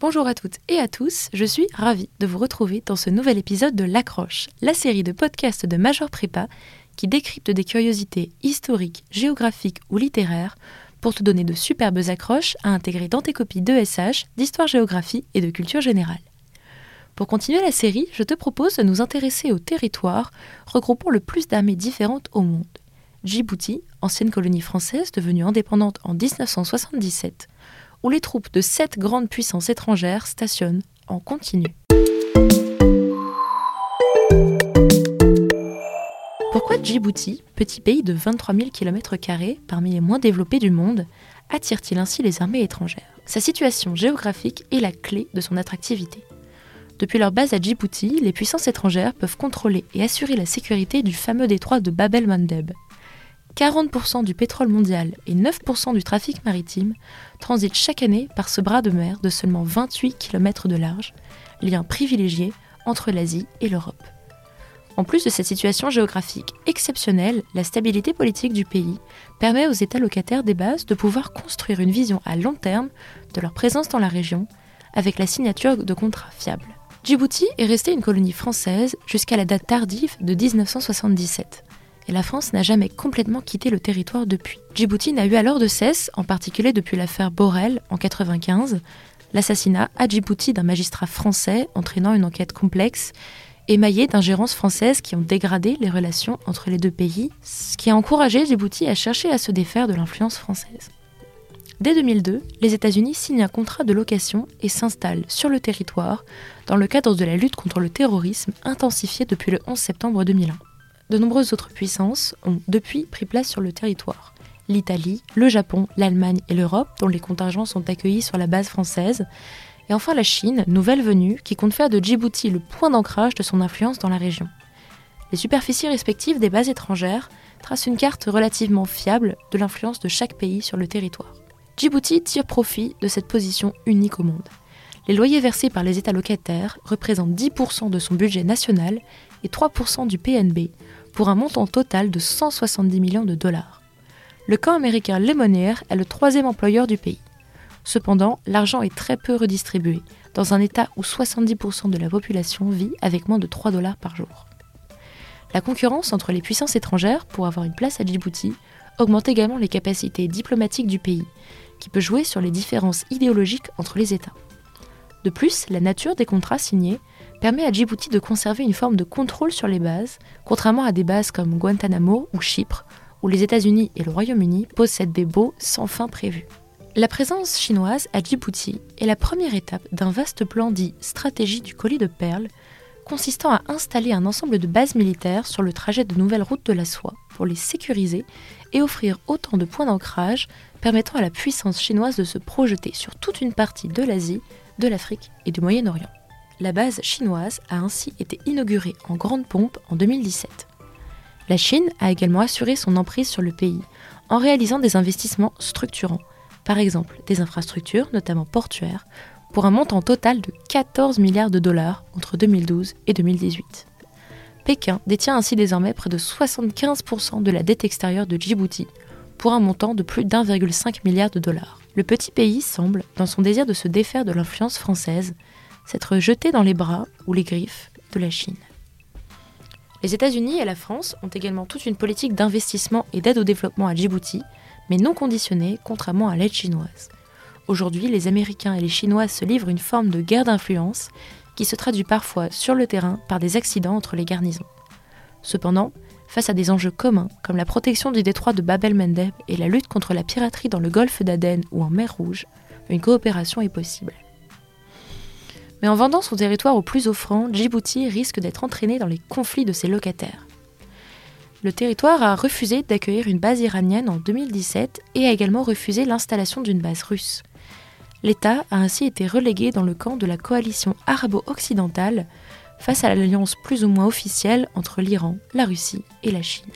Bonjour à toutes et à tous, je suis ravie de vous retrouver dans ce nouvel épisode de L'Accroche, la série de podcasts de Major Prépa qui décrypte des curiosités historiques, géographiques ou littéraires pour te donner de superbes accroches à intégrer dans tes copies d'ESH, d'histoire-géographie et de culture générale. Pour continuer la série, je te propose de nous intéresser au territoire regroupant le plus d'armées différentes au monde. Djibouti, ancienne colonie française devenue indépendante en 1977, où les troupes de sept grandes puissances étrangères stationnent en continu. Pourquoi Djibouti, petit pays de 23 000 km parmi les moins développés du monde, attire-t-il ainsi les armées étrangères? Sa situation géographique est la clé de son attractivité. Depuis leur base à Djibouti, les puissances étrangères peuvent contrôler et assurer la sécurité du fameux détroit de Bab el-Mandeb, 40% du pétrole mondial et 9% du trafic maritime transitent chaque année par ce bras de mer de seulement 28 km de large, lien privilégié entre l'Asie et l'Europe. En plus de cette situation géographique exceptionnelle, la stabilité politique du pays permet aux États locataires des bases de pouvoir construire une vision à long terme de leur présence dans la région avec la signature de contrats fiables. Djibouti est resté une colonie française jusqu'à la date tardive de 1977 et la France n'a jamais complètement quitté le territoire depuis. Djibouti n'a eu alors de cesse, en particulier depuis l'affaire Borel en 1995, l'assassinat à Djibouti d'un magistrat français entraînant une enquête complexe émaillée d'ingérences françaises qui ont dégradé les relations entre les deux pays, ce qui a encouragé Djibouti à chercher à se défaire de l'influence française. Dès 2002, les États-Unis signent un contrat de location et s'installent sur le territoire dans le cadre de la lutte contre le terrorisme intensifiée depuis le 11 septembre 2001 de nombreuses autres puissances ont depuis pris place sur le territoire. L'Italie, le Japon, l'Allemagne et l'Europe, dont les contingents sont accueillis sur la base française, et enfin la Chine, nouvelle venue, qui compte faire de Djibouti le point d'ancrage de son influence dans la région. Les superficies respectives des bases étrangères tracent une carte relativement fiable de l'influence de chaque pays sur le territoire. Djibouti tire profit de cette position unique au monde. Les loyers versés par les États locataires représentent 10% de son budget national et 3% du PNB, pour un montant total de 170 millions de dollars. Le camp américain Lemonnier est le troisième employeur du pays. Cependant, l'argent est très peu redistribué, dans un état où 70% de la population vit avec moins de 3 dollars par jour. La concurrence entre les puissances étrangères pour avoir une place à Djibouti augmente également les capacités diplomatiques du pays, qui peut jouer sur les différences idéologiques entre les États. De plus, la nature des contrats signés permet à Djibouti de conserver une forme de contrôle sur les bases, contrairement à des bases comme Guantanamo ou Chypre, où les États-Unis et le Royaume-Uni possèdent des baux sans fin prévus. La présence chinoise à Djibouti est la première étape d'un vaste plan dit stratégie du colis de perles, consistant à installer un ensemble de bases militaires sur le trajet de nouvelles routes de la soie pour les sécuriser et offrir autant de points d'ancrage permettant à la puissance chinoise de se projeter sur toute une partie de l'Asie, de l'Afrique et du Moyen-Orient la base chinoise a ainsi été inaugurée en grande pompe en 2017. La Chine a également assuré son emprise sur le pays en réalisant des investissements structurants, par exemple des infrastructures, notamment portuaires, pour un montant total de 14 milliards de dollars entre 2012 et 2018. Pékin détient ainsi désormais près de 75% de la dette extérieure de Djibouti, pour un montant de plus d'1,5 milliard de dollars. Le petit pays semble, dans son désir de se défaire de l'influence française, s'être jeté dans les bras ou les griffes de la Chine. Les États-Unis et la France ont également toute une politique d'investissement et d'aide au développement à Djibouti, mais non conditionnée, contrairement à l'aide chinoise. Aujourd'hui, les Américains et les Chinois se livrent une forme de guerre d'influence qui se traduit parfois sur le terrain par des accidents entre les garnisons. Cependant, face à des enjeux communs comme la protection du détroit de Bab el-Mandeb et la lutte contre la piraterie dans le golfe d'Aden ou en mer Rouge, une coopération est possible. Mais en vendant son territoire au plus offrant, Djibouti risque d'être entraîné dans les conflits de ses locataires. Le territoire a refusé d'accueillir une base iranienne en 2017 et a également refusé l'installation d'une base russe. L'État a ainsi été relégué dans le camp de la coalition arabo-occidentale face à l'alliance plus ou moins officielle entre l'Iran, la Russie et la Chine.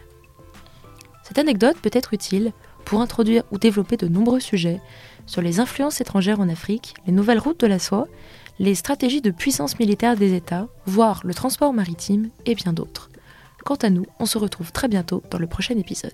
Cette anecdote peut être utile pour introduire ou développer de nombreux sujets sur les influences étrangères en Afrique, les nouvelles routes de la soie les stratégies de puissance militaire des États, voire le transport maritime et bien d'autres. Quant à nous, on se retrouve très bientôt dans le prochain épisode.